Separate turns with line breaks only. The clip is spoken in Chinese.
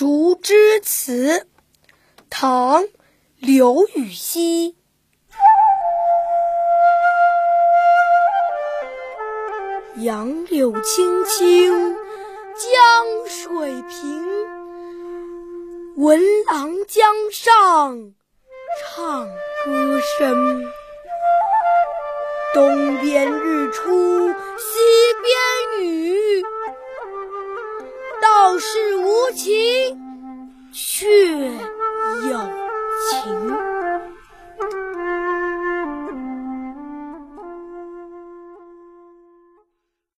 竹枝词，唐·刘禹锡。杨柳青青江水平，闻郎江上唱歌声。东边日出道是无情却有情。